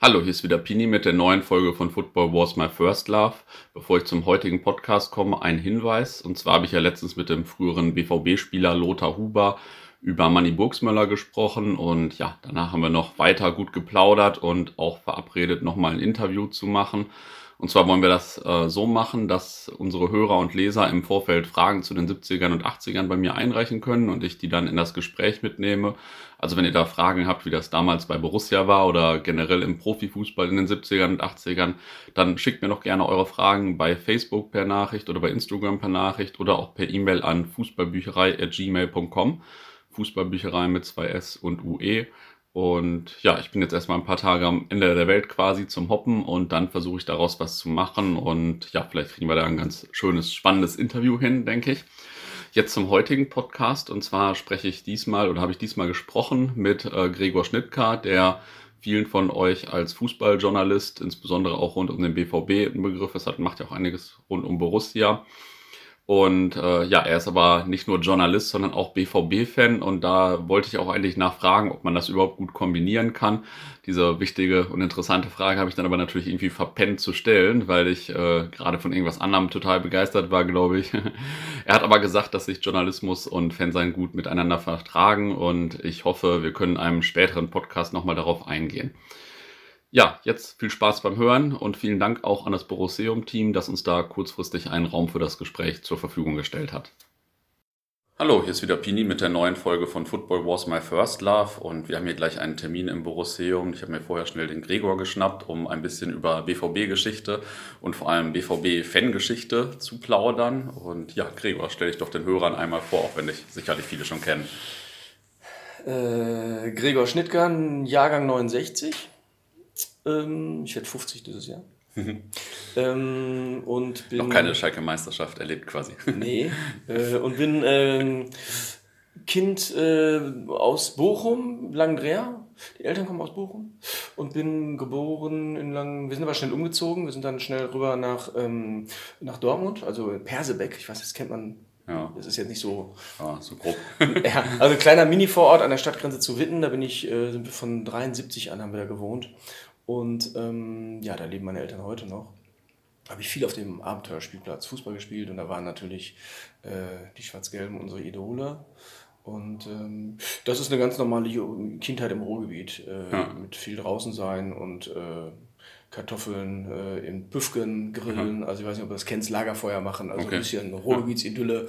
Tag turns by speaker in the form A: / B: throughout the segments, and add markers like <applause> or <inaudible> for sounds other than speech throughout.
A: Hallo, hier ist wieder Pini mit der neuen Folge von Football Wars My First Love. Bevor ich zum heutigen Podcast komme, ein Hinweis. Und zwar habe ich ja letztens mit dem früheren BVB-Spieler Lothar Huber über Manny Burgsmöller gesprochen und ja, danach haben wir noch weiter gut geplaudert und auch verabredet, nochmal ein Interview zu machen. Und zwar wollen wir das äh, so machen, dass unsere Hörer und Leser im Vorfeld Fragen zu den 70ern und 80ern bei mir einreichen können und ich die dann in das Gespräch mitnehme. Also wenn ihr da Fragen habt, wie das damals bei Borussia war oder generell im Profifußball in den 70ern und 80ern, dann schickt mir noch gerne eure Fragen bei Facebook per Nachricht oder bei Instagram per Nachricht oder auch per E-Mail an fußballbücherei.gmail.com. Fußballbücherei mit zwei S und UE. Und ja, ich bin jetzt erstmal ein paar Tage am Ende der Welt quasi zum Hoppen und dann versuche ich daraus was zu machen. Und ja, vielleicht kriegen wir da ein ganz schönes, spannendes Interview hin, denke ich. Jetzt zum heutigen Podcast. Und zwar spreche ich diesmal oder habe ich diesmal gesprochen mit äh, Gregor Schnittker, der vielen von euch als Fußballjournalist, insbesondere auch rund um den BVB, ein Begriff ist, hat, macht ja auch einiges rund um Borussia. Und äh, ja, er ist aber nicht nur Journalist, sondern auch BVB-Fan. Und da wollte ich auch eigentlich nachfragen, ob man das überhaupt gut kombinieren kann. Diese wichtige und interessante Frage habe ich dann aber natürlich irgendwie verpennt zu stellen, weil ich äh, gerade von irgendwas anderem total begeistert war, glaube ich. <laughs> er hat aber gesagt, dass sich Journalismus und Fansein gut miteinander vertragen. Und ich hoffe, wir können in einem späteren Podcast nochmal darauf eingehen. Ja, jetzt viel Spaß beim Hören und vielen Dank auch an das Borosseum-Team, das uns da kurzfristig einen Raum für das Gespräch zur Verfügung gestellt hat. Hallo, hier ist wieder Pini mit der neuen Folge von Football Wars My First Love und wir haben hier gleich einen Termin im Borosseum. Ich habe mir vorher schnell den Gregor geschnappt, um ein bisschen über BVB-Geschichte und vor allem BVB-Fangeschichte zu plaudern. Und ja, Gregor, stell dich doch den Hörern einmal vor, auch wenn dich sicherlich viele schon kennen.
B: Äh, Gregor Schnittgern, Jahrgang 69 ähm, ich werde 50 dieses Jahr.
A: ähm, und bin, Noch keine Schalke Meisterschaft erlebt quasi.
B: nee. <laughs> Äh, und bin äh, Kind äh, aus Bochum, Langdrea. Die Eltern kommen aus Bochum. Und bin geboren in Lang. Wir sind aber schnell umgezogen. Wir sind dann schnell rüber nach, ähm, nach Dortmund, also Persebeck. Ich weiß, das kennt man ja. Das ist jetzt nicht so.
A: Ja, so grob. <laughs>
B: ja, also kleiner Mini-Vorort an der Stadtgrenze zu Witten, da bin ich, äh, sind wir von 73 an haben wir da gewohnt. Und ähm, ja, da leben meine Eltern heute noch. Habe ich viel auf dem Abenteuerspielplatz Fußball gespielt und da waren natürlich äh, die Schwarz-Gelben unsere Idole. Und ähm, das ist eine ganz normale Kindheit im Ruhrgebiet. Äh, ja. Mit viel draußen sein und äh, Kartoffeln äh, in Büfken grillen. Mhm. Also ich weiß nicht, ob du das kennst, Lagerfeuer machen. Also okay. ein bisschen Ruhrgebietidylle.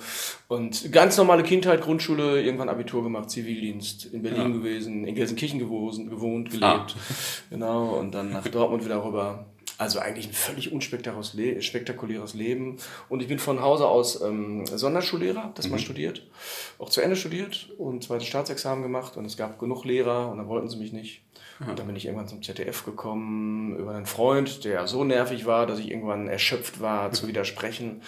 B: Und ganz normale Kindheit, Grundschule, irgendwann Abitur gemacht, Zivildienst, in Berlin ja. gewesen, in Gelsenkirchen gewohnt, gewohnt gelebt. Ah. Genau, und dann nach Dortmund wieder rüber. Also eigentlich ein völlig unspektakuläres Leben. Und ich bin von Hause aus ähm, Sonderschullehrer, das mhm. mal studiert, auch zu Ende studiert und zweites Staatsexamen gemacht. Und es gab genug Lehrer und dann wollten sie mich nicht. Und dann bin ich irgendwann zum ZDF gekommen über einen Freund, der so nervig war, dass ich irgendwann erschöpft war zu <laughs> widersprechen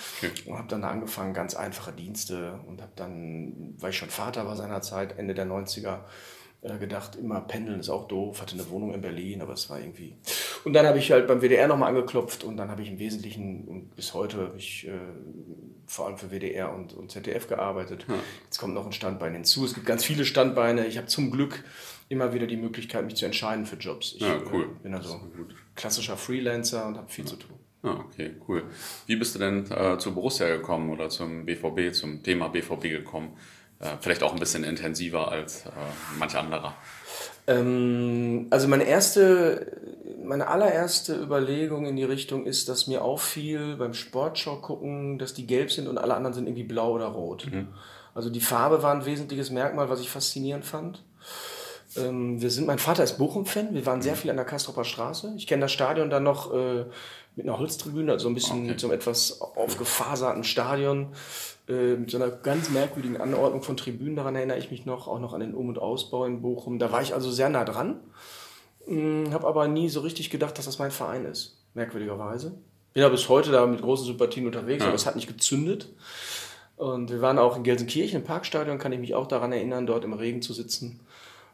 B: und habe dann angefangen, ganz einfache Dienste und habe dann, weil ich schon Vater war seinerzeit, Ende der 90er, äh, gedacht, immer pendeln ist auch doof, hatte eine Wohnung in Berlin, aber es war irgendwie. Und dann habe ich halt beim WDR nochmal angeklopft und dann habe ich im Wesentlichen und bis heute habe ich äh, vor allem für WDR und, und ZDF gearbeitet. Hm. Jetzt kommt noch ein Standbein hinzu. Es gibt ganz viele Standbeine. Ich habe zum Glück immer wieder die Möglichkeit, mich zu entscheiden für Jobs. Ich
A: ja, cool.
B: äh, bin also klassischer Freelancer und habe viel ja. zu tun.
A: Ah, okay, cool. Wie bist du denn äh, zu Borussia gekommen oder zum BVB, zum Thema BVB gekommen? Äh, vielleicht auch ein bisschen intensiver als äh, manch anderer.
B: Ähm, also meine erste, meine allererste Überlegung in die Richtung ist, dass mir auffiel beim Sportschau gucken, dass die gelb sind und alle anderen sind irgendwie blau oder rot. Mhm. Also die Farbe war ein wesentliches Merkmal, was ich faszinierend fand. Ähm, wir sind, mein Vater ist Bochum-Fan. Wir waren sehr mhm. viel an der Kastropper Straße. Ich kenne das Stadion dann noch äh, mit einer Holztribüne, also ein bisschen okay. mit so einem etwas aufgefaserten Stadion, äh, mit so einer ganz merkwürdigen Anordnung von Tribünen. Daran erinnere ich mich noch, auch noch an den Um- und Ausbau in Bochum. Da war ich also sehr nah dran. Hm, Habe aber nie so richtig gedacht, dass das mein Verein ist. Merkwürdigerweise. Bin ja bis heute da mit großen Sympathien unterwegs, ja. aber es hat nicht gezündet. Und wir waren auch in Gelsenkirchen im Parkstadion, kann ich mich auch daran erinnern, dort im Regen zu sitzen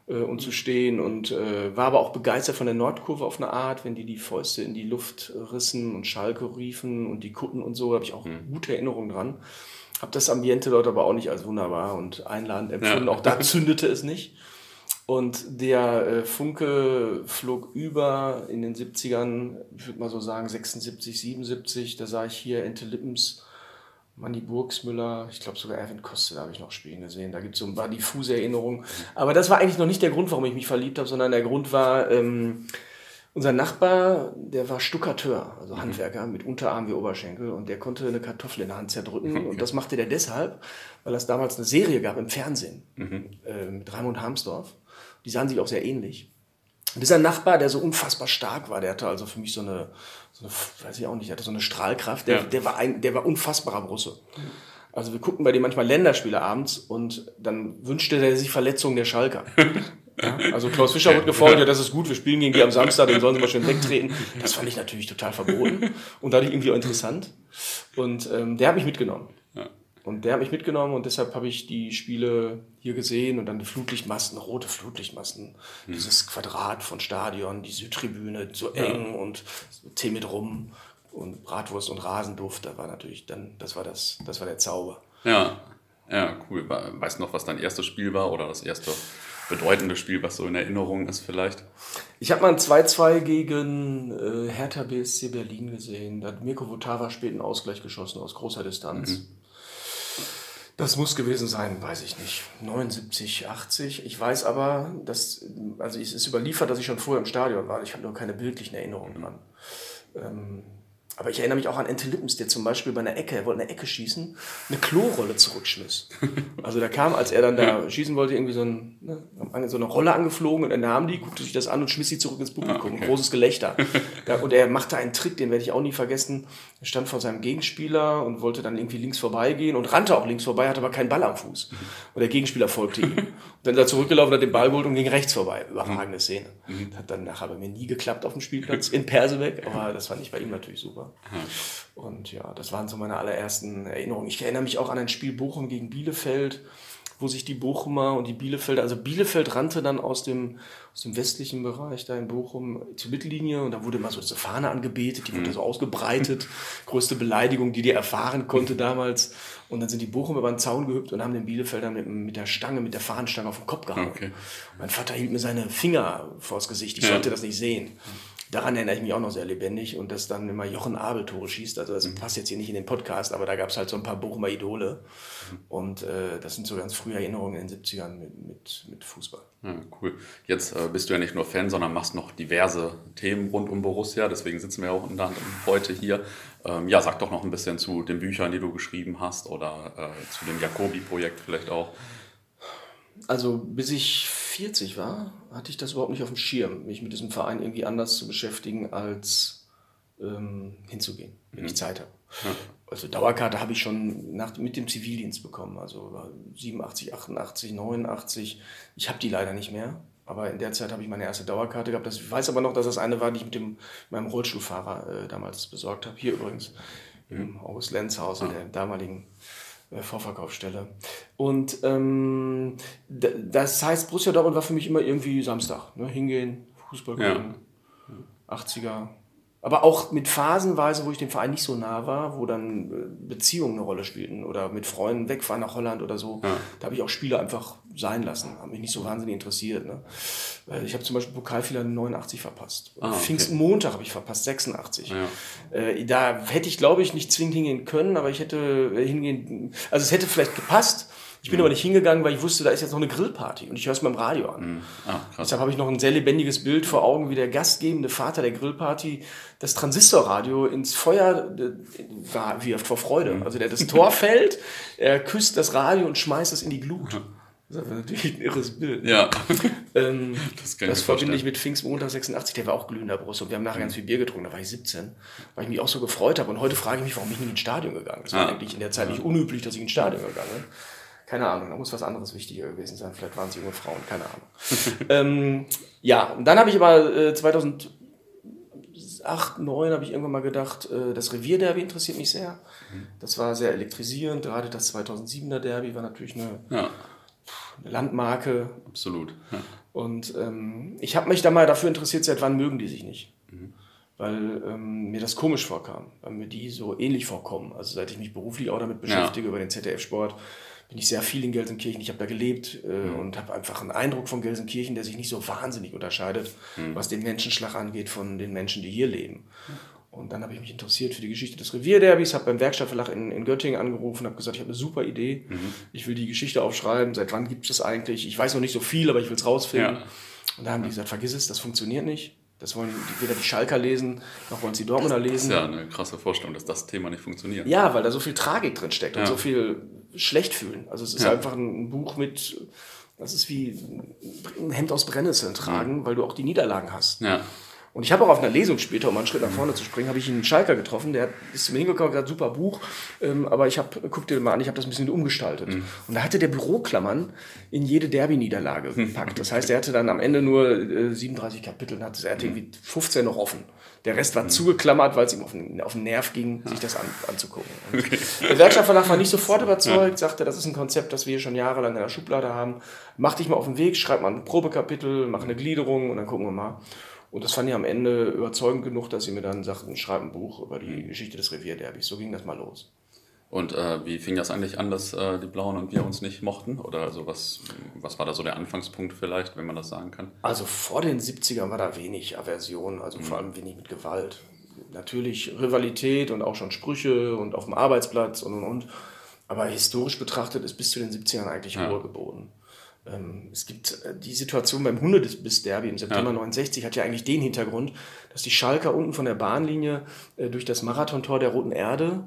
B: äh, und zu stehen und äh, war aber auch begeistert von der Nordkurve auf eine Art, wenn die die Fäuste in die Luft rissen und Schalke riefen und die Kutten und so, habe ich auch mhm. gute Erinnerungen dran. Habe das Ambiente dort aber auch nicht als wunderbar und einladend empfunden. Ja. Auch da zündete es nicht. Und der äh, Funke flog über in den 70ern, ich würde mal so sagen 76, 77. Da sah ich hier Ente Lippens, Manni Burgsmüller, ich glaube sogar Erwin Koste habe ich noch spielen gesehen. Da gibt es so ein paar diffuse Erinnerungen. Aber das war eigentlich noch nicht der Grund, warum ich mich verliebt habe, sondern der Grund war, ähm, unser Nachbar, der war Stuckateur, also mhm. Handwerker mit Unterarm wie Oberschenkel und der konnte eine Kartoffel in der Hand zerdrücken okay. und das machte der deshalb, weil es damals eine Serie gab im Fernsehen mhm. äh, mit Raimund Harmsdorf. Die sahen sich auch sehr ähnlich. Und dieser Nachbar, der so unfassbar stark war, der hatte also für mich so eine, so eine weiß ich auch nicht, der hatte so eine Strahlkraft, der, ja. der, war, ein, der war unfassbarer Brusse. Also wir guckten bei dem manchmal Länderspiele abends und dann wünschte er sich Verletzungen der Schalker. <laughs> Ja, also Klaus Fischer wurde gefordert, ja, das ist gut, wir spielen gegen die am Samstag, den sollen sie mal schön wegtreten. <laughs> Das fand ich natürlich total verboten und dadurch irgendwie auch interessant. Und ähm, der hat mich mitgenommen. Ja. Und der hat mich mitgenommen und deshalb habe ich die Spiele hier gesehen und dann die Flutlichtmasten, rote Flutlichtmasten, hm. dieses Quadrat von Stadion, die Südtribüne, so eng und Tee mit rum und Bratwurst und Rasenduft, da war natürlich dann, das war das, das war der Zauber.
A: Ja, ja, cool. Weißt du noch, was dein erstes Spiel war oder das erste bedeutende Spiel, was so in Erinnerung ist vielleicht?
B: Ich habe mal ein 2-2 gegen äh, Hertha BSC Berlin gesehen. Da hat Mirko Votava spät einen Ausgleich geschossen aus großer Distanz. Mhm. Das muss gewesen sein, weiß ich nicht. 79, 80. Ich weiß aber, dass, also es ist überliefert, dass ich schon vorher im Stadion war. Ich habe nur keine bildlichen Erinnerungen dran. Ähm, aber ich erinnere mich auch an Ente Lippens, der zum Beispiel bei einer Ecke, er wollte eine Ecke schießen, eine Klorolle zurückschmiss. Also da kam, als er dann da schießen wollte, irgendwie so, ein, ne, so eine Rolle angeflogen und er nahm die, guckte sich das an und schmiss sie zurück ins Publikum. Ah, okay. Großes Gelächter. und er machte einen Trick, den werde ich auch nie vergessen. Er stand vor seinem Gegenspieler und wollte dann irgendwie links vorbeigehen und rannte auch links vorbei, hatte aber keinen Ball am Fuß. Und der Gegenspieler folgte ihm. Und <laughs> dann ist er zurückgelaufen, hat den Ball geholt und ging rechts vorbei. Überragende Szene. Mhm. Hat dann nachher bei mir nie geklappt auf dem Spielplatz in Persebeck, <laughs> aber das fand ich bei ihm natürlich super. Und ja, das waren so meine allerersten Erinnerungen. Ich erinnere mich auch an ein Spiel Bochum gegen Bielefeld wo sich die Bochumer und die Bielefelder, also Bielefeld rannte dann aus dem, aus dem westlichen Bereich da in Bochum zur Mittellinie und da wurde mal so eine Fahne angebetet, die wurde mhm. so ausgebreitet, größte Beleidigung, die die erfahren konnte damals. Und dann sind die Bochumer über den Zaun gehüpft und haben den Bielefelder mit, mit der Stange, mit der Fahnenstange auf den Kopf gehauen. Okay. Mein Vater hielt mir seine Finger vors Gesicht, ich ja. sollte das nicht sehen. Daran erinnere ich mich auch noch sehr lebendig und dass dann immer Jochen Abel Tore schießt. Also das mhm. passt jetzt hier nicht in den Podcast, aber da gab es halt so ein paar Bochumer Idole. Mhm. Und äh, das sind so ganz frühe Erinnerungen in den 70ern mit, mit, mit Fußball.
A: Ja, cool. Jetzt äh, bist du ja nicht nur Fan, sondern machst noch diverse Themen rund um Borussia. Deswegen sitzen wir auch unter anderem heute hier. Ähm, ja, sag doch noch ein bisschen zu den Büchern, die du geschrieben hast oder äh, zu dem Jacobi-Projekt vielleicht auch.
B: Also bis ich 40 war, hatte ich das überhaupt nicht auf dem Schirm, mich mit diesem Verein irgendwie anders zu beschäftigen, als ähm, hinzugehen, wenn mhm. ich Zeit habe. Ja. Also Dauerkarte habe ich schon nach, mit dem Zivildienst bekommen, also 87, 88, 89. Ich habe die leider nicht mehr, aber in der Zeit habe ich meine erste Dauerkarte gehabt. Das, ich weiß aber noch, dass das eine war, die ich mit dem, meinem Rollstuhlfahrer äh, damals besorgt habe. Hier übrigens mhm. im August Lenzhaus, in der damaligen Vorverkaufsstelle. Und ähm, das heißt, Borussia Dortmund war für mich immer irgendwie Samstag. Ne? Hingehen, Fußball gucken, ja. 80er, aber auch mit Phasenweise, wo ich dem Verein nicht so nah war, wo dann äh, Beziehungen eine Rolle spielten oder mit Freunden wegfahren nach Holland oder so. Ja. Da habe ich auch Spiele einfach sein lassen, haben mich nicht so wahnsinnig interessiert. Ne? Ich habe zum Beispiel Pokalfinale 89 verpasst. Ah, okay. Pfingstmontag habe ich verpasst, 86. Ja. Äh, da hätte ich, glaube ich, nicht zwingend hingehen können, aber ich hätte hingehen, also es hätte vielleicht gepasst, ich bin mhm. aber nicht hingegangen, weil ich wusste, da ist jetzt noch eine Grillparty und ich höre es beim Radio an. Mhm. Ah, Deshalb habe ich noch ein sehr lebendiges Bild vor Augen, wie der gastgebende Vater der Grillparty das Transistorradio ins Feuer äh, wirft vor Freude. Mhm. Also der das Tor <laughs> fällt, er küsst das Radio und schmeißt es in die Glut. Das ist natürlich ein irres Bild. Ja. Ähm, <laughs> das das verbinde ich mit Pfingstmontag 86, der war auch glühender Brust und wir haben nachher ganz viel Bier getrunken, da war ich 17, weil ich mich auch so gefreut habe und heute frage ich mich, warum ich nicht ins Stadion gegangen bin. Das war ah. eigentlich in der Zeit nicht unüblich, dass ich ins Stadion gegangen bin. Keine Ahnung, da muss was anderes wichtiger gewesen sein. Vielleicht waren es junge Frauen, keine Ahnung. <laughs> ähm, ja, und dann habe ich aber äh, 2008, 2009 habe ich irgendwann mal gedacht, äh, das Revierderby interessiert mich sehr. Das war sehr elektrisierend. Gerade das 2007er Derby war natürlich eine, ja. eine Landmarke.
A: Absolut.
B: Ja. Und ähm, ich habe mich da mal dafür interessiert, seit wann mögen die sich nicht. Mhm. Weil ähm, mir das komisch vorkam, weil mir die so ähnlich vorkommen. Also seit ich mich beruflich auch damit beschäftige, ja. über den ZDF-Sport bin ich sehr viel in Gelsenkirchen. Ich habe da gelebt äh, mhm. und habe einfach einen Eindruck von Gelsenkirchen, der sich nicht so wahnsinnig unterscheidet, mhm. was den Menschenschlag angeht von den Menschen, die hier leben. Und dann habe ich mich interessiert für die Geschichte des Revierderbys, habe beim Werkstattverlag in, in Göttingen angerufen, habe gesagt, ich habe eine super Idee, mhm. ich will die Geschichte aufschreiben, seit wann gibt es das eigentlich? Ich weiß noch nicht so viel, aber ich will es rausfinden. Ja. Und da haben die gesagt, vergiss es, das funktioniert nicht. Das wollen weder die Schalker lesen, noch wollen sie Dortmunder lesen.
A: Das ist ja eine krasse Vorstellung, dass das Thema nicht funktioniert.
B: Ja, weil da so viel Tragik drin steckt ja. und so viel Schlechtfühlen. Also es ist ja. einfach ein Buch mit, das ist wie ein Hemd aus Brennnesseln tragen, weil du auch die Niederlagen hast. Ja. Und ich habe auch auf einer Lesung später, um einen Schritt nach vorne zu springen, habe ich einen Schalker getroffen, der ist zu mir hingekommen, gesagt, super Buch, ähm, aber ich habe, guck dir mal an, ich habe das ein bisschen umgestaltet. Mhm. Und da hatte der Büroklammern in jede Derby-Niederlage gepackt. Das heißt, er hatte dann am Ende nur äh, 37 Kapitel und hatte, er hatte irgendwie 15 noch offen. Der Rest war mhm. zugeklammert, weil es ihm auf den, auf den Nerv ging, sich das an, anzugucken. <laughs> Okay. Der Werkstattverlag war nicht sofort überzeugt, sagte, das ist ein Konzept, das wir schon jahrelang in der Schublade haben. Mach dich mal auf den Weg, schreib mal ein Probekapitel, mach eine Gliederung und dann gucken wir mal. Und das fand ich am Ende überzeugend genug, dass sie mir dann sagten, schreib ein Buch über die Geschichte des Revierderbys. So ging das mal los.
A: Und äh, wie fing das eigentlich an, dass äh, die Blauen und wir uns nicht mochten? Oder also was, was war da so der Anfangspunkt vielleicht, wenn man das sagen kann?
B: Also vor den 70ern war da wenig Aversion, also mhm. vor allem wenig mit Gewalt. Natürlich Rivalität und auch schon Sprüche und auf dem Arbeitsplatz und und und. Aber historisch betrachtet ist bis zu den 70ern eigentlich ja. Ruhe geboten. Ähm, es gibt äh, die Situation beim Hundebiss-Derby im September ja. 69 hat ja eigentlich den Hintergrund, dass die Schalker unten von der Bahnlinie äh, durch das Marathontor der Roten Erde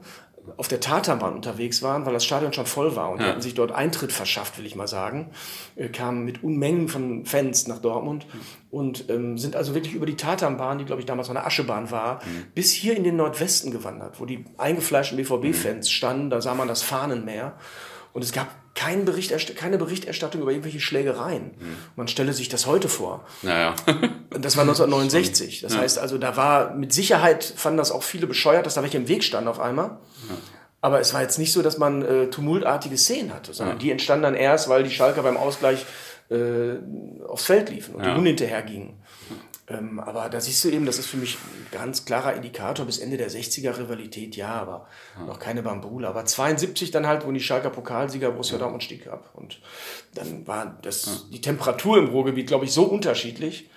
B: auf der Tatanbahn unterwegs waren, weil das Stadion schon voll war und ja. die hatten sich dort Eintritt verschafft, will ich mal sagen, äh, kamen mit Unmengen von Fans nach Dortmund mhm. und ähm, sind also wirklich über die Tatanbahn, die glaube ich damals noch eine Aschebahn war, mhm. bis hier in den Nordwesten gewandert, wo die eingefleischten BVB-Fans mhm. standen, da sah man das Fahnenmeer und es gab kein Bericht, keine Berichterstattung über irgendwelche Schlägereien. Mhm. Man stelle sich das heute vor. Naja. <laughs> das war 1969. Das ja. heißt also, da war mit Sicherheit, fanden das auch viele bescheuert, dass da welche im Weg standen auf einmal. Ja. Aber es war jetzt nicht so, dass man äh, tumultartige Szenen hatte, sondern ja. die entstanden dann erst, weil die Schalker beim Ausgleich äh, aufs Feld liefen und die Hunde hinterher gingen. Ähm, aber da siehst du eben, das ist für mich ein ganz klarer Indikator bis Ende der 60er Rivalität, ja, aber ja. noch keine Bambule. Aber 72 dann halt, wo die Schalker Pokalsieger Borussia ja. Dortmund stieg ab. Und dann war das, ja. die Temperatur im Ruhrgebiet, glaube ich, so unterschiedlich,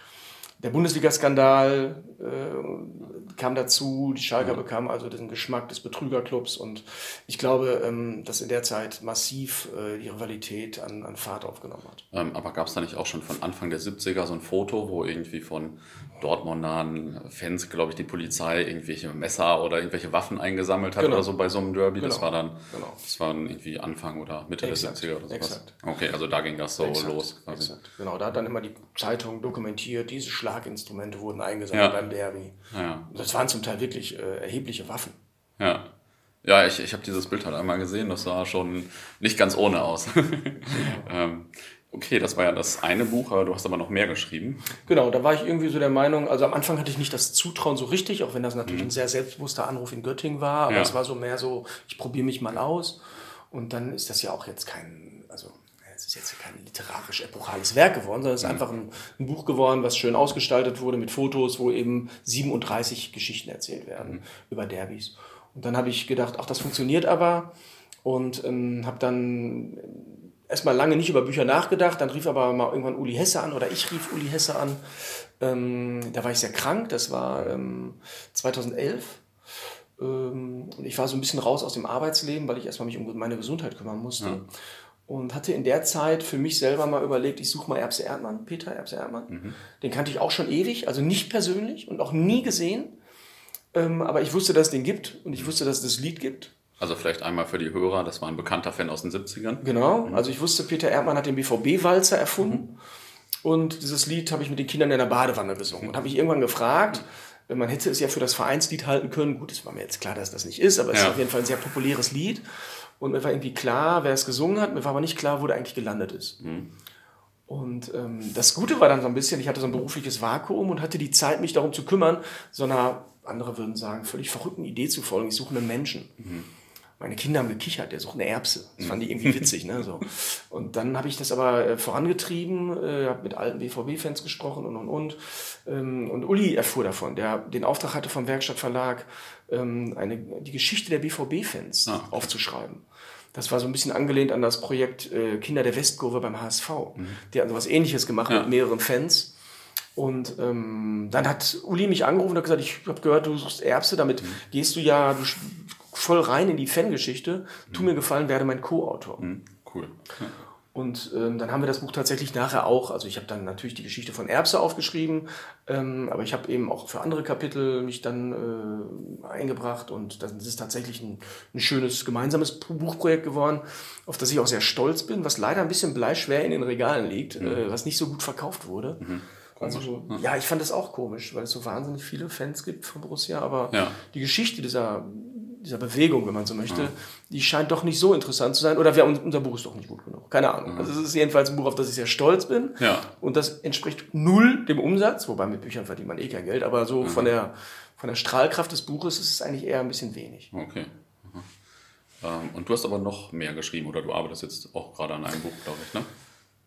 B: der Bundesliga-Skandal äh, kam dazu, die Schalker ja. bekamen also den Geschmack des Betrügerclubs und ich glaube, ähm, dass in der Zeit massiv äh, die Rivalität an, an Fahrt aufgenommen hat.
A: Ähm, aber gab es da nicht auch schon von Anfang der 70er so ein Foto, wo irgendwie von Dortmundern Fans, glaube ich, die Polizei irgendwelche Messer oder irgendwelche Waffen eingesammelt hat genau. oder so bei so einem Derby? Genau. Das war dann, genau. das war irgendwie Anfang oder Mitte Exakt. der 70er oder sowas. Exakt. Okay, also da ging das so Exakt. los.
B: Genau, da hat dann immer die Zeitung dokumentiert, diese Schlag Schlaginstrumente wurden eingesammelt ja. beim Derby. Ja. Das waren zum Teil wirklich äh, erhebliche Waffen.
A: Ja. Ja, ich, ich habe dieses Bild halt einmal gesehen, das sah schon nicht ganz ohne aus. <laughs> ähm, okay, das war ja das eine Buch, aber du hast aber noch mehr geschrieben.
B: Genau, da war ich irgendwie so der Meinung, also am Anfang hatte ich nicht das Zutrauen so richtig, auch wenn das natürlich mhm. ein sehr selbstbewusster Anruf in Göttingen war, aber ja. es war so mehr so, ich probiere mich mal aus. Und dann ist das ja auch jetzt kein, ist jetzt kein literarisch epochales Werk geworden, sondern es ist mhm. einfach ein, ein, Buch geworden, was schön ausgestaltet wurde mit Fotos, wo eben 37 Geschichten erzählt werden mhm. über Derbys. Und dann habe ich gedacht, ach, das funktioniert aber und ähm, habe dann erstmal lange nicht über Bücher nachgedacht, dann rief aber mal irgendwann Uli Hesse an oder ich rief Uli Hesse an. Ähm, da war ich sehr krank, das war ähm, 2011. Ähm, und ich war so ein bisschen raus aus dem Arbeitsleben, weil ich erstmal mich um meine Gesundheit kümmern musste. Ja und hatte in der Zeit für mich selber mal überlegt, ich suche mal Erbse Erdmann, Peter Erbse Erdmann. Mhm. Den kannte ich auch schon ewig, also nicht persönlich und auch nie gesehen. Ähm, aber ich wusste, dass es den gibt und ich wusste, dass es das Lied gibt.
A: Also vielleicht einmal für die Hörer, das war ein bekannter Fan aus den 70ern.
B: Genau, mhm. also ich wusste, Peter Erdmann hat den BVB-Walzer erfunden. Mhm. Und dieses Lied habe ich mit den Kindern in der Badewanne gesungen. Und habe mich irgendwann gefragt, man hätte es ja für das Vereinslied halten können. Gut, es war mir jetzt klar, dass das nicht ist, aber es ja. ist auf jeden Fall ein sehr populäres Lied. Und mir war irgendwie klar, wer es gesungen hat, mir war aber nicht klar, wo der eigentlich gelandet ist. Mhm. Und ähm, das Gute war dann so ein bisschen, ich hatte so ein berufliches Vakuum und hatte die Zeit, mich darum zu kümmern, so einer, andere würden sagen, völlig verrückten Idee zu folgen. Ich suche einen Menschen. Mhm meine Kinder haben gekichert, der sucht eine Erbse. Das fand ich irgendwie witzig. Ne? So. <laughs> Und dann habe ich das aber äh, vorangetrieben, äh, habe mit alten BVB-Fans gesprochen und und und. Ähm, und Uli erfuhr davon, der den Auftrag hatte vom Werkstattverlag, ähm, eine, die Geschichte der BVB-Fans ah, okay. aufzuschreiben. Das war so ein bisschen angelehnt an das Projekt äh, Kinder der Westkurve beim HSV. Mhm. Die hatten so was ähnliches gemacht ja. mit mehreren Fans. Und ähm, dann hat Uli mich angerufen und hat gesagt, ich habe gehört, du suchst Erbse, damit mhm. gehst du ja du voll rein in die Fangeschichte. Tu mhm. mir gefallen, werde mein Co-Autor.
A: Mhm. Cool. Ja.
B: Und ähm, dann haben wir das Buch tatsächlich nachher auch, also ich habe dann natürlich die Geschichte von Erbse aufgeschrieben, ähm, aber ich habe eben auch für andere Kapitel mich dann äh, eingebracht und das ist tatsächlich ein, ein schönes gemeinsames Buchprojekt geworden, auf das ich auch sehr stolz bin, was leider ein bisschen bleischwer in den Regalen liegt, mhm. äh, was nicht so gut verkauft wurde. Mhm. Also, ja, ich fand das auch komisch, weil es so wahnsinnig viele Fans gibt von Borussia, aber ja. die Geschichte dieser dieser Bewegung, wenn man so möchte, ja. die scheint doch nicht so interessant zu sein. Oder wir, unser Buch ist doch nicht gut genug. Keine Ahnung. Mhm. Also es ist jedenfalls ein Buch, auf das ich sehr stolz bin.
A: Ja.
B: Und das entspricht null dem Umsatz, wobei mit Büchern verdient man eh kein Geld, aber so mhm. von, der, von der Strahlkraft des Buches ist es eigentlich eher ein bisschen wenig.
A: Okay. Mhm. Ähm, und du hast aber noch mehr geschrieben, oder du arbeitest jetzt auch gerade an einem Buch, glaube ich, ne?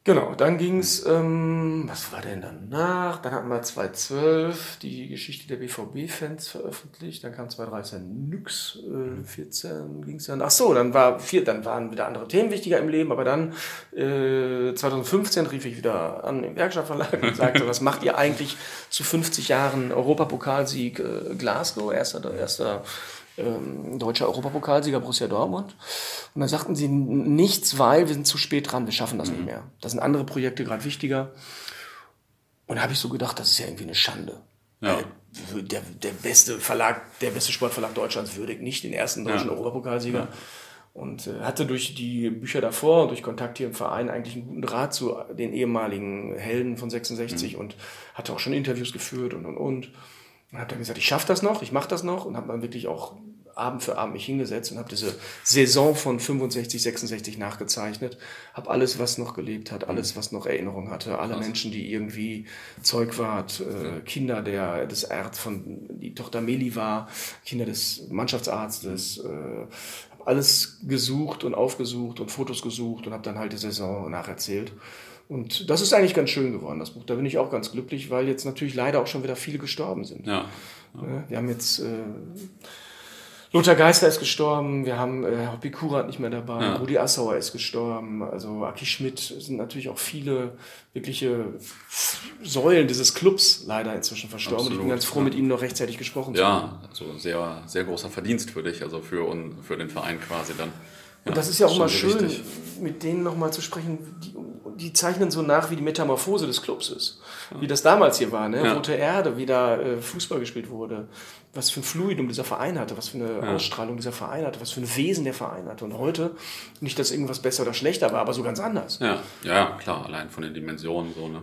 B: Genau, dann ging es, ähm, was war denn danach? Dann hatten wir 2012 die Geschichte der BVB-Fans veröffentlicht, dann kam 2013 Nix, äh, 14 ging es dann, ach so, dann, war vier, dann waren wieder andere Themen wichtiger im Leben, aber dann äh, 2015 rief ich wieder an im Werkstattverlag und sagte, was macht ihr eigentlich zu 50 Jahren Europapokalsieg äh, Glasgow, erster, erster ähm, deutscher Europapokalsieger Borussia Dortmund. Und dann sagten sie nichts, weil wir sind zu spät dran, wir schaffen das mhm. nicht mehr. Da sind andere Projekte gerade wichtiger. Und da habe ich so gedacht, das ist ja irgendwie eine Schande.
A: Ja.
B: Der, der beste Verlag, der beste Sportverlag Deutschlands würdigt nicht den ersten deutschen ja. Europapokalsieger. Ja. Und äh, hatte durch die Bücher davor und durch Kontakt hier im Verein eigentlich einen guten Draht zu den ehemaligen Helden von 66 mhm. und hatte auch schon Interviews geführt und und und. Und habe dann gesagt, ich schaffe das noch, ich mache das noch und habe dann wirklich auch Abend für Abend mich hingesetzt und habe diese Saison von 65, 66 nachgezeichnet. Habe alles, was noch gelebt hat, alles, was noch Erinnerung hatte, alle Menschen, die irgendwie Zeug wart, äh, Kinder der, des Erd von, die Tochter Meli war, Kinder des Mannschaftsarztes, äh, habe alles gesucht und aufgesucht und Fotos gesucht und habe dann halt die Saison nacherzählt. Und das ist eigentlich ganz schön geworden, das Buch. Da bin ich auch ganz glücklich, weil jetzt natürlich leider auch schon wieder viele gestorben sind.
A: Ja.
B: ja. Wir haben jetzt äh, Lothar Geister ist gestorben, wir haben äh, Hoppi Kurat nicht mehr dabei, ja. Rudi Assauer ist gestorben, also Aki Schmidt sind natürlich auch viele wirkliche Säulen dieses Clubs leider inzwischen verstorben. Absolut, und ich bin ganz froh, ja. mit ihnen noch rechtzeitig gesprochen
A: zu haben. Ja, also sehr, sehr großer Verdienst für dich, also für, für den Verein quasi dann.
B: Und das ist ja auch mal schön, richtig. mit denen nochmal zu sprechen. Die, die, zeichnen so nach, wie die Metamorphose des Clubs ist. Ja. Wie das damals hier war, ne? Ja. Rote Erde, wie da äh, Fußball gespielt wurde. Was für ein Fluidum dieser Verein hatte, was für eine ja. Ausstrahlung dieser Verein hatte, was für ein Wesen der Verein hatte. Und heute, nicht, dass irgendwas besser oder schlechter war, aber so ganz anders.
A: Ja, ja klar, allein von den Dimensionen so, ne?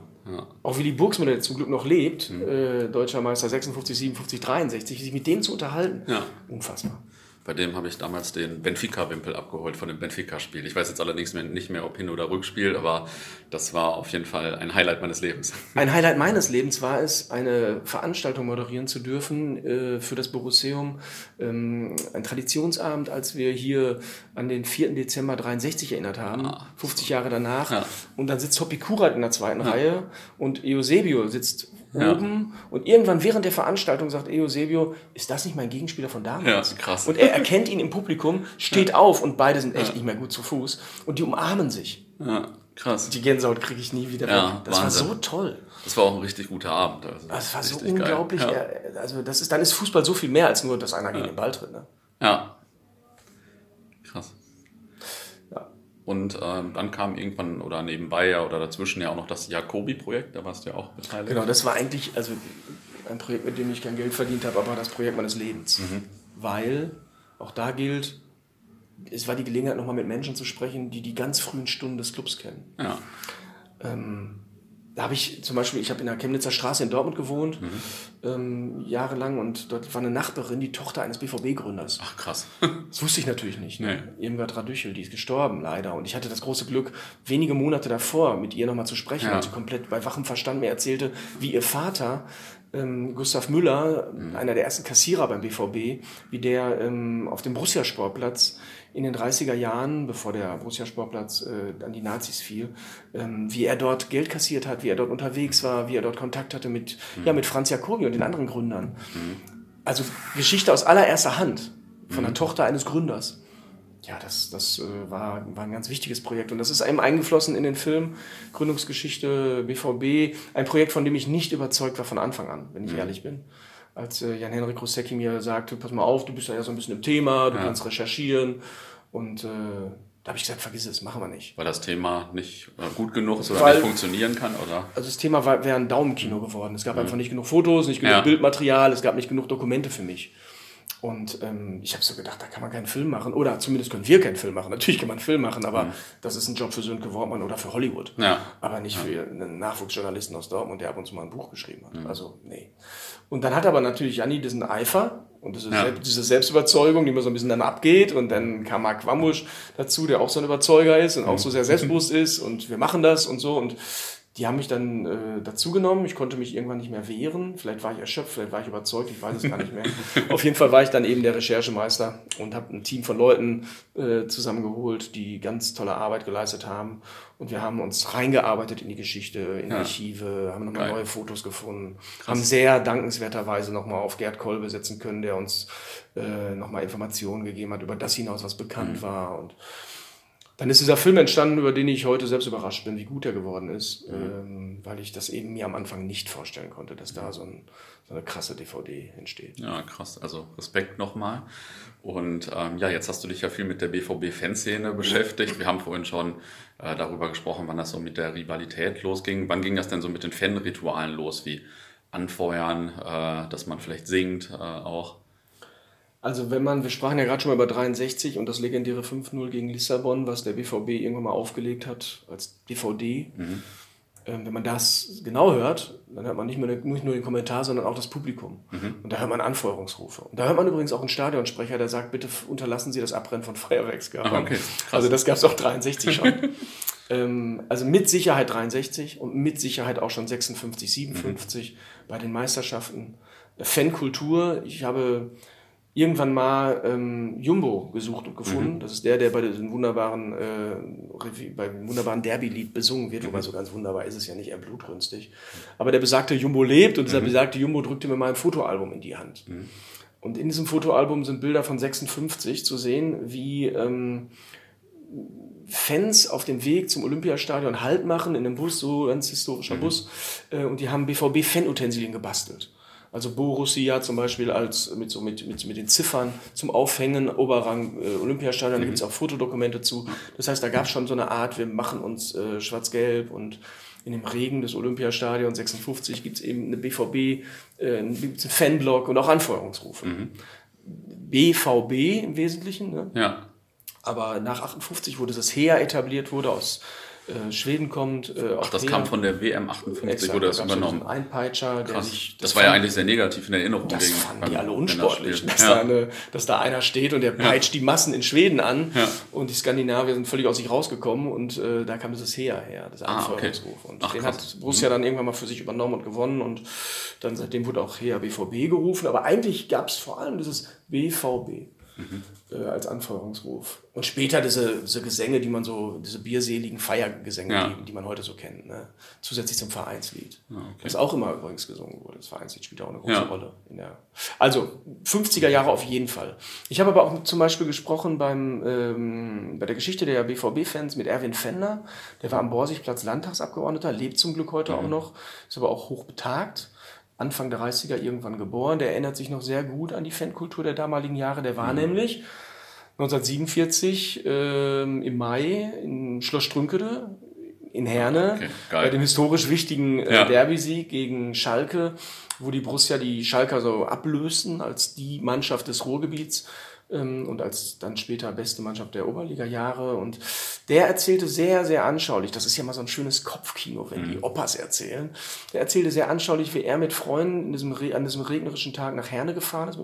B: Auch wie die Burgsmüller zum Glück noch lebt, mhm. äh, deutscher Meister 56, 57, 63, sich mit dem zu unterhalten, unfassbar.
A: Bei dem habe ich damals den Benfica-Wimpel abgeholt von dem Benfica-Spiel. Ich weiß jetzt allerdings nicht mehr, ob Hin- oder Rückspiel, aber das war auf jeden Fall ein Highlight meines Lebens. <laughs>
B: Ein Highlight meines Lebens war es, eine Veranstaltung moderieren zu dürfen äh, für das Borusseum. Ähm, ein Traditionsabend, als wir hier an den 4. Dezember 63 erinnert haben, ah, 50 Jahre danach. Ja. Und dann sitzt Hopi Kurat in der zweiten ja. Reihe und Eusebio sitzt ja. oben und irgendwann während der Veranstaltung sagt Eusebio, ist das nicht mein Gegenspieler von damals?
A: Ja, krass.
B: Und er erkennt ihn im Publikum, steht ja. auf und beide sind echt ja. nicht mehr gut zu Fuß und die umarmen sich.
A: Ja, krass.
B: Die Gänsehaut kriege ich nie wieder
A: ja, weg.
B: Das Wahnsinn. war so toll.
A: Das war auch ein richtig guter Abend.
B: Also das war so unglaublich. Also das ist, dann ist Fußball so viel mehr als nur, dass einer gegen den Ball tritt. Ne?
A: Ja. Krass. Und ähm, dann kam irgendwann oder nebenbei ja oder dazwischen ja auch noch das Jacobi-Projekt, da warst du ja auch beteiligt.
B: Genau, das war eigentlich also ein Projekt, mit dem ich kein Geld verdient habe, aber das Projekt meines Lebens. Mhm. Weil, auch da gilt, es war die Gelegenheit, nochmal mit Menschen zu sprechen, die die ganz frühen Stunden des Clubs kennen.
A: Ja.
B: Ähm, da habe ich zum Beispiel, ich habe in der Chemnitzer Straße in Dortmund gewohnt, mhm. ähm, jahrelang, und dort war eine Nachbarin, die Tochter eines BVB-Gründers.
A: Ach krass. <laughs>
B: das wusste ich natürlich nicht. Ne? Nee. Irmgard Radüchel, die ist gestorben, leider. Und ich hatte das große Glück, wenige Monate davor mit ihr nochmal zu sprechen, ja. und sie komplett bei wachem Verstand mir erzählte, wie ihr Vater ähm, Gustav Müller, mhm. einer der ersten Kassierer beim BVB, wie der ähm, auf dem Borussia-Sportplatz in den 30er Jahren, bevor der Borussia Sportplatz äh, an die Nazis fiel, ähm, wie er dort Geld kassiert hat, wie er dort unterwegs war, wie er dort Kontakt hatte mit, mhm. ja, mit Franz Jacobi und den anderen Gründern. Mhm. Also Geschichte aus allererster Hand von mhm. der Tochter eines Gründers. Ja, das, das äh, war, war ein ganz wichtiges Projekt. Und das ist einem eingeflossen in den Film, Gründungsgeschichte, BVB. Ein Projekt, von dem ich nicht überzeugt war von Anfang an, wenn ich mhm. ehrlich bin. Als äh, Jan-Henrik Rosecki mir sagte, pass mal auf, du bist ja so ein bisschen im Thema, du ja. kannst recherchieren. Und äh, da habe ich gesagt, vergiss es, machen wir nicht.
A: Weil das Thema nicht äh, gut genug ist oder Weil, nicht funktionieren kann, oder?
B: Also das Thema wäre ein Daumenkino geworden. Es gab mhm. einfach nicht genug Fotos, nicht genug ja. Bildmaterial, es gab nicht genug Dokumente für mich. Und ähm, ich habe so gedacht, da kann man keinen Film machen. Oder zumindest können wir keinen Film machen. Natürlich kann man einen Film machen, aber mhm. das ist ein Job für Sönke Wortmann oder für Hollywood. Ja. Aber nicht ja. für einen Nachwuchsjournalisten aus Dortmund, der ab und zu mal ein Buch geschrieben hat. Mhm. Also, nee. Und dann hat aber natürlich Janni diesen Eifer und diese, ja. diese Selbstüberzeugung, die immer so ein bisschen dann abgeht. Und dann kam Mark Wamusch dazu, der auch so ein Überzeuger ist und mhm. auch so sehr selbstbewusst <laughs> ist. Und wir machen das und so. Und die haben mich dann äh, dazugenommen. Ich konnte mich irgendwann nicht mehr wehren. Vielleicht war ich erschöpft, vielleicht war ich überzeugt, ich weiß es gar nicht mehr. <laughs> Auf jeden Fall war ich dann eben der Recherchemeister und habe ein Team von Leuten äh, zusammengeholt, die ganz tolle Arbeit geleistet haben. Und wir haben uns reingearbeitet in die Geschichte, in ja. Archive, haben nochmal neue Fotos gefunden, Krass. haben sehr dankenswerterweise nochmal auf Gerd Kolbe setzen können, der uns äh, nochmal Informationen gegeben hat über das hinaus, was bekannt mhm. war. Und dann ist dieser Film entstanden, über den ich heute selbst überrascht bin, wie gut er geworden ist, mhm. ähm, weil ich das eben mir am Anfang nicht vorstellen konnte, dass da so, ein, so eine krasse DVD entsteht.
A: Ja, krass. Also Respekt nochmal. Und ähm, ja, jetzt hast du dich ja viel mit der BVB-Fanszene beschäftigt. Wir haben vorhin schon äh, darüber gesprochen, wann das so mit der Rivalität losging. Wann ging das denn so mit den Fanritualen los, wie Anfeuern, äh, dass man vielleicht singt äh, auch?
B: Also wenn man, wir sprachen ja gerade schon mal über 63 und das legendäre 5-0 gegen Lissabon, was der BVB irgendwann mal aufgelegt hat als DVD. Mhm. Ähm, wenn man das genau hört, dann hört man nicht, mehr, nicht nur den Kommentar, sondern auch das Publikum. Mhm. Und da hört man Anfeuerungsrufe. Und da hört man übrigens auch einen Stadionsprecher, der sagt, bitte unterlassen Sie das Abbrennen von Feuerwerkskörpern. Ah, okay. Also das gab es auch 63 schon. <laughs> ähm, also mit Sicherheit 63 und mit Sicherheit auch schon 56, 57 mhm. bei den Meisterschaften. Fankultur, ich habe irgendwann mal ähm, Jumbo gesucht und gefunden. Mhm. Das ist der, der bei diesem wunderbaren, äh, beim wunderbaren Derby-Lied besungen wird, mhm. wobei so ganz wunderbar ist es ja nicht, eher blutrünstig. Aber der besagte Jumbo lebt und dieser mhm. besagte Jumbo drückte mir mal ein Fotoalbum in die Hand. Mhm. Und in diesem Fotoalbum sind Bilder von 56 zu sehen, wie ähm, Fans auf dem Weg zum Olympiastadion Halt machen in einem Bus, so ganz historischer mhm. Bus, äh, und die haben BVB-Fanutensilien gebastelt. Also Borussia zum Beispiel als mit, so mit, mit, mit den Ziffern zum Aufhängen, Oberrang äh, Olympiastadion, mhm. da gibt es auch Fotodokumente zu. Das heißt, da gab es schon so eine Art, wir machen uns äh, schwarz-gelb und in dem Regen des Olympiastadions 56 gibt es eben eine BVB, äh, einen Fanblock und auch Anfeuerungsrufe. Mhm. BVB im Wesentlichen. Ne? Ja. Aber nach 58 wurde das HEA etabliert, wurde aus äh, Schweden kommt.
A: Äh, Ach, das her. kam von der WM 58, Exakt, wurde das übernommen.
B: So Einpeitscher,
A: der sich. Das, das war ja eigentlich sehr negativ in Erinnerung.
B: Das gegen, fanden die alle unsportlich, dass, ja. da eine, dass da einer steht und der peitscht ja. die Massen in Schweden an ja. und die Skandinavier sind völlig aus sich rausgekommen und äh, da kam dieses Heer her, dieser ah. Okay. Und Ach, den krass. hat Borussia mhm. dann irgendwann mal für sich übernommen und gewonnen und dann seitdem wurde auch Heer BVB gerufen, aber eigentlich gab es vor allem dieses BVB mhm. Äh, als Anfeuerungsruf. Und später diese, diese Gesänge, die man so, diese bierseligen Feiergesänge, ja. die, die, man heute so kennt, ne? zusätzlich zum Vereinslied. Ah, okay. Das auch immer übrigens gesungen wurde. Das Vereinslied spielt auch eine große ja. Rolle. In der also 50er Jahre auf jeden Fall. Ich habe aber auch zum Beispiel gesprochen beim, ähm, bei der Geschichte der BVB-Fans mit Erwin Fender. Der war am Borsigplatz Landtagsabgeordneter, lebt zum Glück heute mhm. auch noch, ist aber auch hoch betagt. Anfang der 30er irgendwann geboren. Der erinnert sich noch sehr gut an die Fankultur der damaligen Jahre. Der war mhm. nämlich 1947 äh, im Mai in Schloss Strünkede in Herne okay, bei dem historisch wichtigen äh, ja. Derby-Sieg gegen Schalke, wo die Borussia die Schalker so ablösten als die Mannschaft des Ruhrgebiets ähm, und als dann später beste Mannschaft der Oberliga-Jahre. Und der erzählte sehr, sehr anschaulich, das ist ja mal so ein schönes Kopfkino, wenn mhm. die Opas erzählen. Der erzählte sehr anschaulich, wie er mit Freunden diesem, an diesem regnerischen Tag nach Herne gefahren ist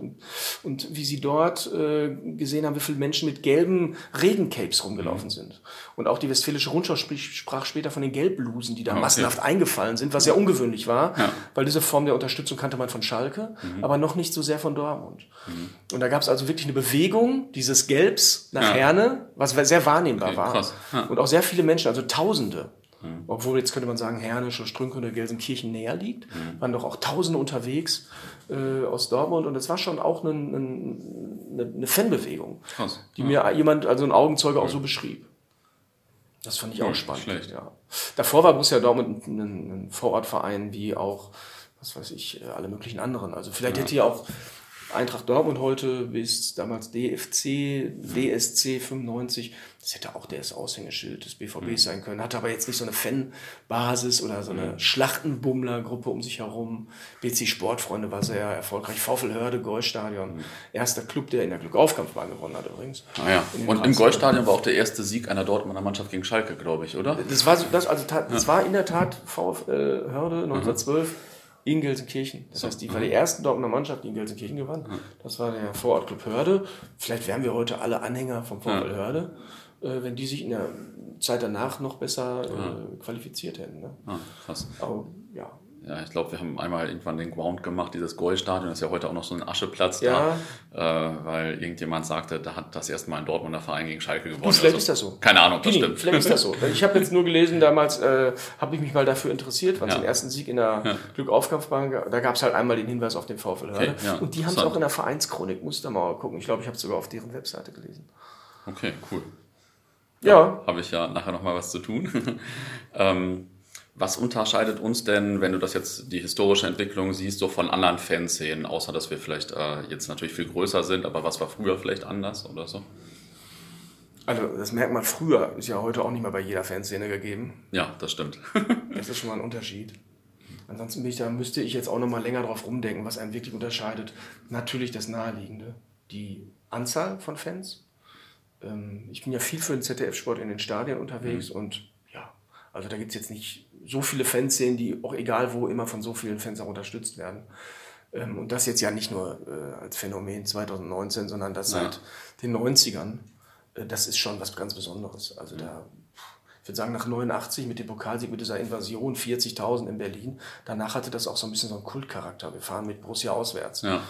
B: und wie sie dort äh, gesehen haben, wie viele Menschen mit gelben Regencapes rumgelaufen mhm. sind. Und auch die Westfälische Rundschau sprach später von den Gelbblusen, die da okay. massenhaft eingefallen sind, was ja ungewöhnlich war, ja. weil diese Form der Unterstützung kannte man von Schalke, mhm. aber noch nicht so sehr von Dortmund. Mhm. Und da gab es also wirklich eine Bewegung, Bewegung dieses Gelbs nach ja. Herne, was sehr wahnehmbar okay, war. Ja. Und auch sehr viele Menschen, also Tausende. Mhm. Obwohl jetzt könnte man sagen, Hernisch, Strünke oder Gelsenkirchen näher liegt. Mhm. Waren doch auch Tausende unterwegs äh, aus Dortmund und es war schon auch eine, eine, eine Fanbewegung, Krass. die ja. mir jemand, also ein Augenzeuge, ja. auch so beschrieb. Das fand ich auch ja, spannend. Schlecht. Ja. Davor war Borussia Dortmund ein, ein Vorortverein wie auch, was weiß ich, alle möglichen anderen. Also vielleicht hätte hier auch Eintracht Dortmund heute bis damals DFC, DSC 95, das hätte auch das Aushängeschild des BVB mhm. sein können. Hatte aber jetzt nicht so eine Fanbasis oder so eine mhm. Schlachtenbummler-Gruppe um sich herum. BC Sportfreunde war sehr erfolgreich. VfL Hörde, Goldstadion. Mhm. Erster Club, der in der Glückaufkampfbahn gewonnen hat übrigens.
A: Ah ja. Und im Goldstadion war auch der erste Sieg einer Dortmunder Mannschaft gegen Schalke, glaube ich, oder?
B: Das war, das, also, das war in der Tat VfL Hörde 1912. In Gelsenkirchen. Das heißt, die war die erste Dortmunder Mannschaft, die in Gelsenkirchen gewann. Das war der Vorortclub Hörde. Vielleicht wären wir heute alle Anhänger vom VfL Hörde, äh, wenn die sich in der Zeit danach noch besser äh, qualifiziert hätten. Ne?
A: Ah, krass. Aber ja, ja, ich glaube, wir haben einmal irgendwann den Ground gemacht, dieses Goldstadion, das ist ja heute auch noch so ein Ascheplatz ja. da, äh, weil irgendjemand sagte, da hat das erste Mal ein Dortmunder Verein gegen Schalke gewonnen. Du,
B: vielleicht also, ist das so.
A: Keine Ahnung, das
B: Pini, stimmt. Vielleicht ist das so. <laughs> Ich habe jetzt nur gelesen, damals äh, habe ich mich mal dafür interessiert, weil ja. den ersten Sieg in der ja. Glückaufkampfbahn, da gab es halt einmal den Hinweis auf den VfL okay, ja. Und die haben es auch in der Vereinschronik, musst du mal gucken. Ich glaube, ich habe es sogar auf deren Webseite gelesen.
A: Okay, cool. Ja. Habe ich ja nachher nochmal was zu tun. <laughs> ähm, was unterscheidet uns denn, wenn du das jetzt die historische Entwicklung siehst, so von anderen Fanszenen, außer dass wir vielleicht äh, jetzt natürlich viel größer sind, aber was war früher vielleicht anders oder so?
B: Also das merkt man früher, ist ja heute auch nicht mehr bei jeder Fanszene gegeben.
A: Ja, das stimmt. <laughs>
B: das ist schon mal ein Unterschied. Ansonsten ich, da müsste ich jetzt auch noch mal länger drauf rumdenken, was einen wirklich unterscheidet. Natürlich das Naheliegende, die Anzahl von Fans. Ähm, ich bin ja viel für den ZDF-Sport in den Stadien unterwegs mhm. und ja, also da gibt es jetzt nicht so viele Fans sehen, die auch egal wo immer von so vielen Fans auch unterstützt werden. Ähm, und das jetzt ja nicht nur äh, als Phänomen 2019, sondern das ja. seit den 90ern. Äh, das ist schon was ganz Besonderes. Also da, ich würde sagen, nach 89 mit dem Pokalsieg, mit dieser Invasion, 40.000 in Berlin, danach hatte das auch so ein bisschen so einen Kultcharakter. Wir fahren mit Borussia auswärts. Ja.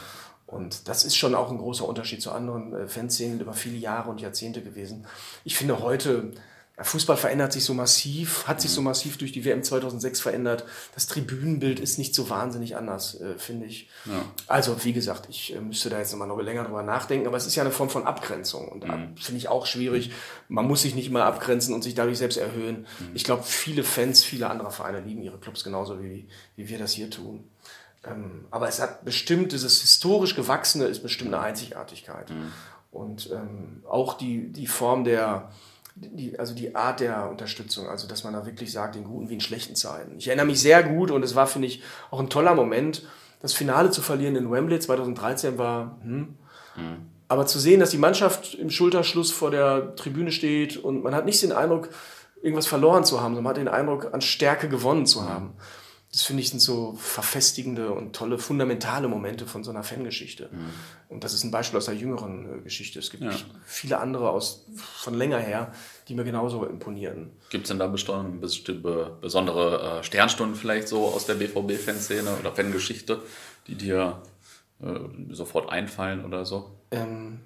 B: Und das ist schon auch ein großer Unterschied zu anderen äh, Fanszenen über viele Jahre und Jahrzehnte gewesen. Ich finde heute, Fußball verändert sich so massiv, hat sich so massiv durch die WM 2006 verändert. Das Tribünenbild ist nicht so wahnsinnig anders, äh, finde ich. Ja. Also, wie gesagt, ich äh, müsste da jetzt nochmal noch länger drüber nachdenken, aber es ist ja eine Form von Abgrenzung und mhm. finde ich auch schwierig. Man muss sich nicht mal abgrenzen und sich dadurch selbst erhöhen. Mhm. Ich glaube, viele Fans, viele andere Vereine lieben ihre Clubs genauso wie, wie wir das hier tun. Ähm, aber es hat bestimmt, dieses historisch Gewachsene ist bestimmt eine Einzigartigkeit. Mhm. Und ähm, auch die, die Form der, die, also die Art der Unterstützung, also dass man da wirklich sagt, in guten wie in schlechten Zeiten. Ich erinnere mich sehr gut und es war, finde ich, auch ein toller Moment, das Finale zu verlieren in Wembley 2013 war, hm. Mhm. aber zu sehen, dass die Mannschaft im Schulterschluss vor der Tribüne steht und man hat nicht den Eindruck, irgendwas verloren zu haben, sondern man hat den Eindruck, an Stärke gewonnen zu haben das finde ich sind so verfestigende und tolle, fundamentale Momente von so einer Fangeschichte. Mhm. Und das ist ein Beispiel aus der jüngeren äh, Geschichte. Es gibt ja. viele andere aus, von länger her, die mir genauso imponieren.
A: Gibt es denn da bestimmte, besondere äh, Sternstunden vielleicht so aus der BVB-Fanszene oder Fangeschichte, die dir äh, sofort einfallen oder so?
B: Ähm,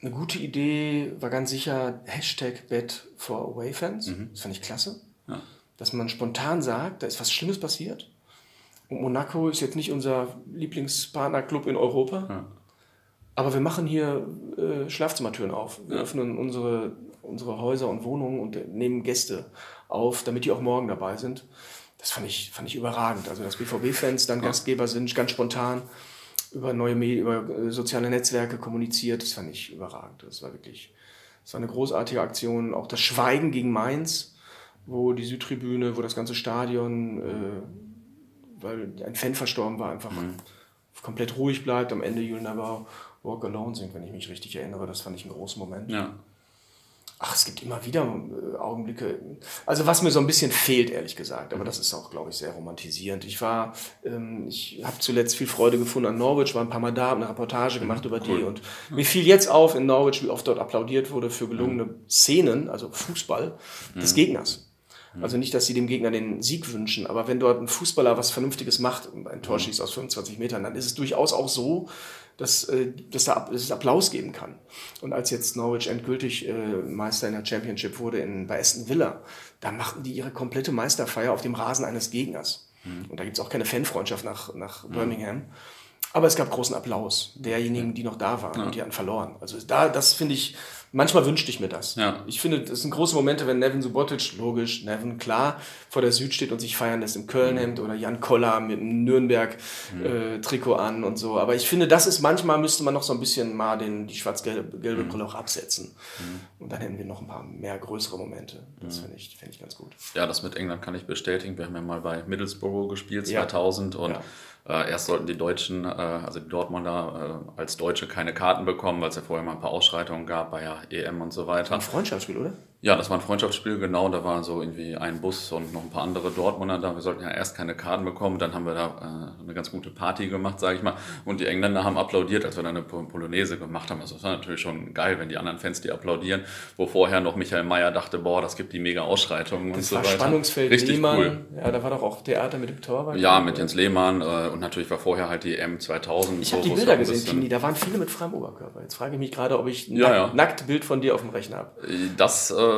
B: eine gute Idee war ganz sicher Hashtag Bet for Away Fans. Mhm. Das fand ich klasse. Ja dass man spontan sagt, da ist was Schlimmes passiert. Und Monaco ist jetzt nicht unser Lieblingspartnerclub in Europa. Ja. Aber wir machen hier äh, Schlafzimmertüren auf. Wir ja. öffnen unsere, unsere Häuser und Wohnungen und nehmen Gäste auf, damit die auch morgen dabei sind. Das fand ich, fand ich überragend. Also, dass BVB-Fans dann ja. Gastgeber sind, ganz spontan über neue Medien, über äh, soziale Netzwerke kommuniziert, das fand ich überragend. Das war wirklich, das war eine großartige Aktion. Auch das Schweigen gegen Mainz, wo die Südtribüne, wo das ganze Stadion, äh, weil ein Fan verstorben war, einfach mhm. komplett ruhig bleibt. Am Ende You'll Never Walk Alone singt, wenn ich mich richtig erinnere. Das fand ich einen großen Moment. Ja. Ach, es gibt immer wieder äh, Augenblicke. Also was mir so ein bisschen fehlt, ehrlich gesagt, aber das ist auch, glaube ich, sehr romantisierend. Ich war, ähm, ich habe zuletzt viel Freude gefunden an Norwich, war ein paar Mal da, habe eine Reportage gemacht über cool. die und mir fiel jetzt auf in Norwich, wie oft dort applaudiert wurde für gelungene Szenen, also Fußball, des Gegners. Also nicht, dass sie dem Gegner den Sieg wünschen, aber wenn dort ein Fußballer was Vernünftiges macht und ein Tor schießt aus 25 Metern, dann ist es durchaus auch so, dass, äh, dass, da, dass es Applaus geben kann. Und als jetzt Norwich endgültig äh, Meister in der Championship wurde in, bei Aston Villa, da machten die ihre komplette Meisterfeier auf dem Rasen eines Gegners. Mhm. Und da gibt es auch keine Fanfreundschaft nach, nach mhm. Birmingham. Aber es gab großen Applaus derjenigen, die noch da waren ja. und die hatten verloren. Also da, das finde ich, manchmal wünschte ich mir das. Ja. Ich finde, das sind große Momente, wenn Nevin Subotic, logisch, Nevin klar vor der Süd steht und sich feiern lässt im Kölnhemd mhm. oder Jan Koller mit einem Nürnberg-Trikot mhm. äh, an und so. Aber ich finde, das ist manchmal, müsste man noch so ein bisschen mal den, die schwarz-gelbe gelbe mhm. Brille auch absetzen. Mhm. Und dann hätten wir noch ein paar mehr größere Momente. Das mhm. finde ich, find ich ganz gut.
A: Ja, das mit England kann ich bestätigen. Wir haben ja mal bei Middlesbrough gespielt, 2000 ja. und ja äh, erst sollten die Deutschen, äh, also die Dortmunder, äh, als Deutsche keine Karten bekommen, weil es ja vorher mal ein paar Ausschreitungen gab bei der EM und so weiter.
B: Ein Freundschaftsspiel, oder?
A: Ja, das war ein Freundschaftsspiel, genau. Da war so irgendwie ein Bus und noch ein paar andere Dortmunder da. Wir sollten ja erst keine Karten bekommen. Dann haben wir da äh, eine ganz gute Party gemacht, sage ich mal. Und die Engländer haben applaudiert, als wir dann eine Polonaise gemacht haben. Also das war natürlich schon geil, wenn die anderen Fans die applaudieren. Wo vorher noch Michael Mayer dachte, boah, das gibt die mega Ausschreitungen
B: das
A: und so
B: war weiter. Spannungsfeld Richtig Lehmann. cool. Ja, da war doch auch Theater mit dem Torwart.
A: Ja, mit Jens Lehmann. Äh, und natürlich war vorher halt die M 2000.
B: Ich so, habe die Bilder gesehen, Tini. Da waren viele mit freiem Oberkörper. Jetzt frage ich mich gerade, ob ich ein ja, ja. nackt Bild von dir auf dem Rechner habe.
A: Das äh,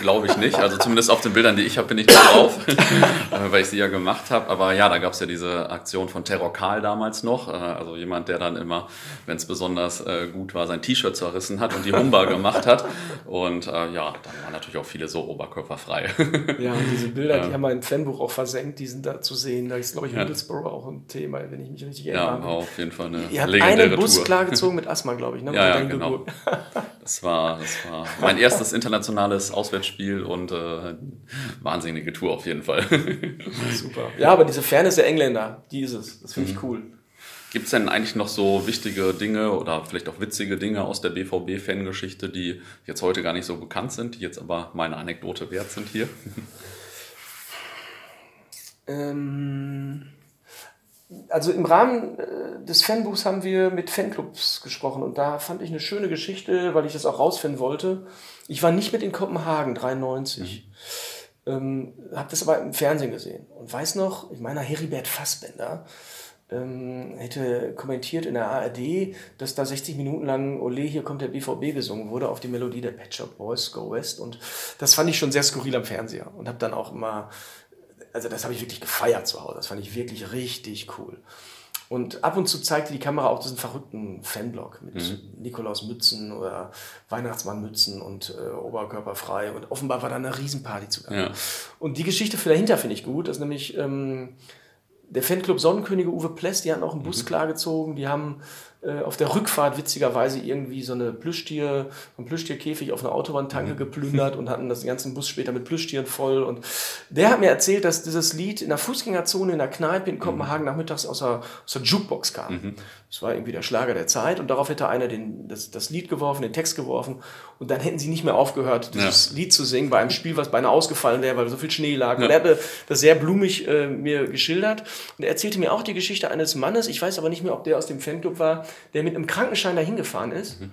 A: glaube glaube ich nicht. Also zumindest auf den Bildern, die ich habe, bin ich nicht drauf, <laughs> weil ich sie ja gemacht habe. Aber ja, da gab es ja diese Aktion von Terror Karl damals noch. Äh, also jemand, der dann immer, wenn es besonders äh, gut war, sein T-Shirt zerrissen hat und die Humba <laughs> gemacht hat. Und äh, ja, dann waren natürlich auch viele so oberkörperfrei.
B: ja, und diese Bilder, die haben wir im Fanbuch auch versenkt, die sind da zu sehen. Da ist, glaube ich, Middlesbrough ja. auch ein Thema, wenn ich mich richtig erinnere.
A: Ja, war auf jeden Fall eine
B: Ihr habt einen Bus Tour. klargezogen mit Asthma, glaube ich. Ne?
A: Ja, ja genau. Das war, das war mein erstes internationales Auswärtsspiel Spiel und äh, wahnsinnige Tour auf jeden Fall. <laughs>
B: Super. Ja, aber diese Fairness der Engländer, die ist es. Das finde ich mhm. cool.
A: Gibt es denn eigentlich noch so wichtige Dinge oder vielleicht auch witzige Dinge aus der BVB-Fangeschichte, die jetzt heute gar nicht so bekannt sind, die jetzt aber meine Anekdote wert sind hier?
B: Ähm, also im Rahmen äh, des Fanbuchs haben wir mit Fanclubs gesprochen und da fand ich eine schöne Geschichte, weil ich das auch rausfinden wollte. Ich war nicht mit in Kopenhagen, 93. Mhm. Ähm, habe das aber im Fernsehen gesehen und weiß noch, ich meine, Heribert Fassbender ähm, hätte kommentiert in der ARD, dass da 60 Minuten lang Ole, hier kommt der BVB gesungen wurde auf die Melodie der Pet Shop Boys Go West und das fand ich schon sehr skurril am Fernseher und habe dann auch immer also das habe ich wirklich gefeiert zu Hause. Das fand ich wirklich richtig cool. Und ab und zu zeigte die Kamera auch diesen verrückten Fanblock mit mhm. Nikolaus Mützen oder Weihnachtsmann Mützen und äh, Oberkörperfrei. Und offenbar war da eine Riesenparty zu Ja. Und die Geschichte für dahinter finde ich gut, dass nämlich ähm, der Fanclub Sonnenkönige Uwe Pless, die hatten auch einen Bus mhm. klargezogen, die haben auf der Rückfahrt witzigerweise irgendwie so eine Plüschtier, ein Plüschtierkäfig auf einer Autobahntanke mhm. geplündert und hatten das ganze Bus später mit Plüschtieren voll. Und der hat mir erzählt, dass dieses Lied in der Fußgängerzone in der Kneipe in Kopenhagen mhm. nachmittags aus der, aus der Jukebox kam. Mhm. Das war irgendwie der Schlager der Zeit und darauf hätte einer den, das, das Lied geworfen, den Text geworfen und dann hätten sie nicht mehr aufgehört, dieses ja. Lied zu singen bei einem Spiel, was beinahe ausgefallen wäre, weil so viel Schnee lag. Ja. Und er hatte das sehr blumig äh, mir geschildert und er erzählte mir auch die Geschichte eines Mannes, ich weiß aber nicht mehr, ob der aus dem Fanclub war, der mit einem Krankenschein dahin gefahren ist. Mhm.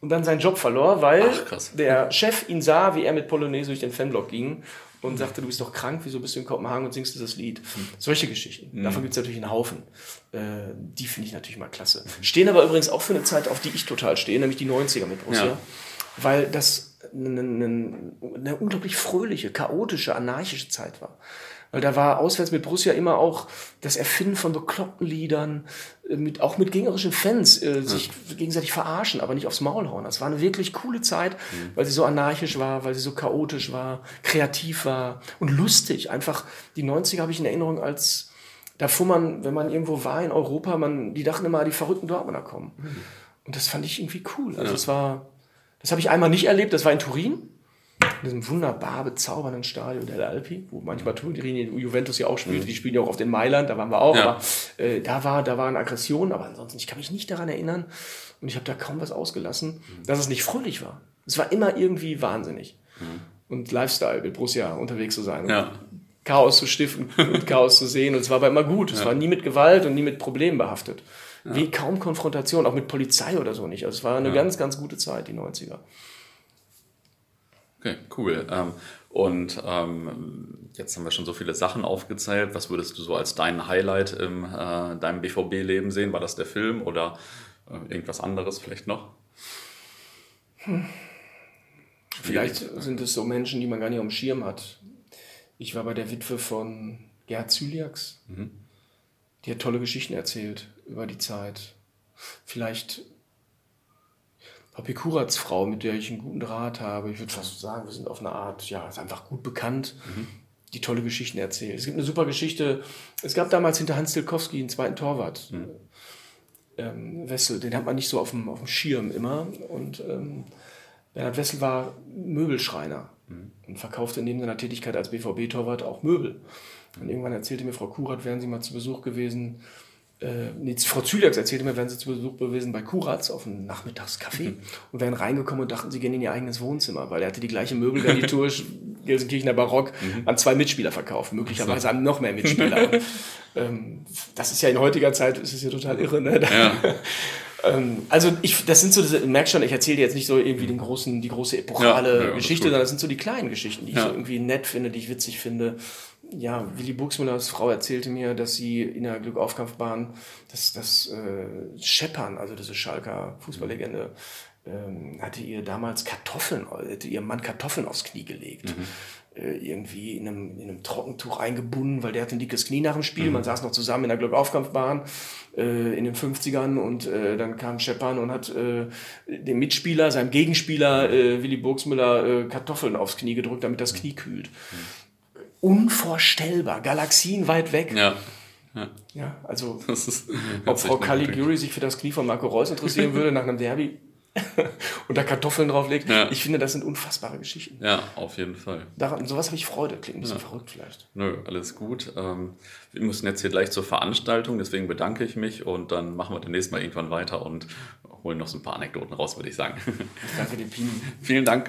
B: Und dann seinen Job verlor, weil Ach, der Chef ihn sah, wie er mit Polonaise durch den Fanblock ging und sagte, du bist doch krank, wieso bist du in Kopenhagen und singst dieses Lied? Mhm. Solche Geschichten. Mhm. Davon gibt es natürlich einen Haufen. Äh, die finde ich natürlich mal klasse. Stehen aber übrigens auch für eine Zeit, auf die ich total stehe, nämlich die 90er mit Borussia. Ja. Weil das eine, eine, eine unglaublich fröhliche, chaotische, anarchische Zeit war. Weil da war auswärts mit Borussia immer auch das Erfinden von bekloppten Liedern, mit, auch mit gegnerischen Fans, äh, sich ja. gegenseitig verarschen, aber nicht aufs Maul hauen. Das war eine wirklich coole Zeit, mhm. weil sie so anarchisch war, weil sie so chaotisch war, kreativ war und lustig. Einfach die 90er habe ich in Erinnerung als, da fuhr man, wenn man irgendwo war in Europa, man, die dachten immer, die verrückten Dortmunder kommen. Mhm. Und das fand ich irgendwie cool. Also es war, das habe ich einmal nicht erlebt, das war in Turin in diesem wunderbar bezaubernden Stadion der Alpi, wo manchmal Turin Juventus ja auch spielt, mhm. die spielen ja auch auf den Mailand, da waren wir auch, ja. aber äh, da war da waren Aggressionen, aber ansonsten, ich kann mich nicht daran erinnern und ich habe da kaum was ausgelassen, mhm. dass es nicht fröhlich war. Es war immer irgendwie wahnsinnig. Mhm. Und Lifestyle mit Borussia unterwegs zu sein. Ja. Chaos zu stiften <laughs> und Chaos zu sehen. Und es war aber immer gut. Es ja. war nie mit Gewalt und nie mit Problemen behaftet. Wie kaum Konfrontation, auch mit Polizei oder so nicht. Also es war eine ganz, ganz gute Zeit, die 90er.
A: Okay, cool. Ähm, und ähm, jetzt haben wir schon so viele Sachen aufgezählt. Was würdest du so als dein Highlight in äh, deinem BVB-Leben sehen? War das der Film oder äh, irgendwas anderes vielleicht noch?
B: Hm. Vielleicht sind es so Menschen, die man gar nicht auf dem Schirm hat. Ich war bei der Witwe von Gerd Zyliaks. Mhm. Die hat tolle Geschichten erzählt über die Zeit. Vielleicht Papi Kurats Frau, mit der ich einen guten Draht habe. Ich würde fast sagen, wir sind auf eine Art, ja, ist einfach gut bekannt, mhm. die tolle Geschichten erzählt. Es gibt eine super Geschichte. Es gab damals hinter Hans Tilkowski einen zweiten Torwart. Mhm. Ähm, Wessel, den hat man nicht so auf dem, auf dem Schirm immer. Und ähm, Bernhard Wessel war Möbelschreiner mhm. und verkaufte neben seiner Tätigkeit als BVB-Torwart auch Möbel. Und irgendwann erzählte mir Frau Kurat, wären Sie mal zu Besuch gewesen äh, nee, Frau Zylax erzählte mir, wären sie zu Besuch gewesen bei Kuratz auf einem Nachmittagscafé mhm. und wären reingekommen und dachten, sie gehen in ihr eigenes Wohnzimmer, weil er hatte die gleiche Möbelgarnitur <laughs> Gelsenkirchener Barock mhm. an zwei Mitspieler verkauft, möglicherweise an noch mehr Mitspieler. <laughs> ähm, das ist ja in heutiger Zeit, ist es ja total irre. Ne? Ja. <laughs> ähm, also ich, das sind so, diese, merk schon, ich erzähle dir jetzt nicht so irgendwie den großen, die große epochale ja, Geschichte, sondern das sind so die kleinen Geschichten, die ich so irgendwie nett finde, die ich witzig finde ja, Willi Buxmüllers Frau erzählte mir, dass sie in der Glückaufkampfbahn das, das äh, Scheppern, also diese Schalker Fußballlegende, ähm, hatte ihr damals Kartoffeln, hatte ihrem Mann Kartoffeln aufs Knie gelegt. Mhm. Äh, irgendwie in einem, in einem Trockentuch eingebunden, weil der hatte ein dickes Knie nach dem Spiel. Mhm. Man saß noch zusammen in der Glückaufkampfbahn äh, in den 50ern und äh, dann kam Scheppern und hat äh, dem Mitspieler, seinem Gegenspieler äh, Willi Burgsmüller äh, Kartoffeln aufs Knie gedrückt, damit das Knie kühlt. Mhm unvorstellbar. Galaxien weit weg. Ja. Ja, ja also, <laughs> ob Frau Caliguri sich für das Knie von Marco Reus interessieren würde nach einem Derby <laughs> und da Kartoffeln drauflegt, ja. ich finde, das sind unfassbare Geschichten.
A: Ja, auf jeden Fall.
B: Daran, sowas habe ich Freude. Klingt ein bisschen ja. verrückt vielleicht.
A: Nö, alles gut. Ähm, wir müssen jetzt hier gleich zur Veranstaltung, deswegen bedanke ich mich und dann machen wir demnächst mal irgendwann weiter und holen noch so ein paar Anekdoten raus, würde ich sagen. <laughs>
B: Danke dir, Pini.
A: Vielen Dank.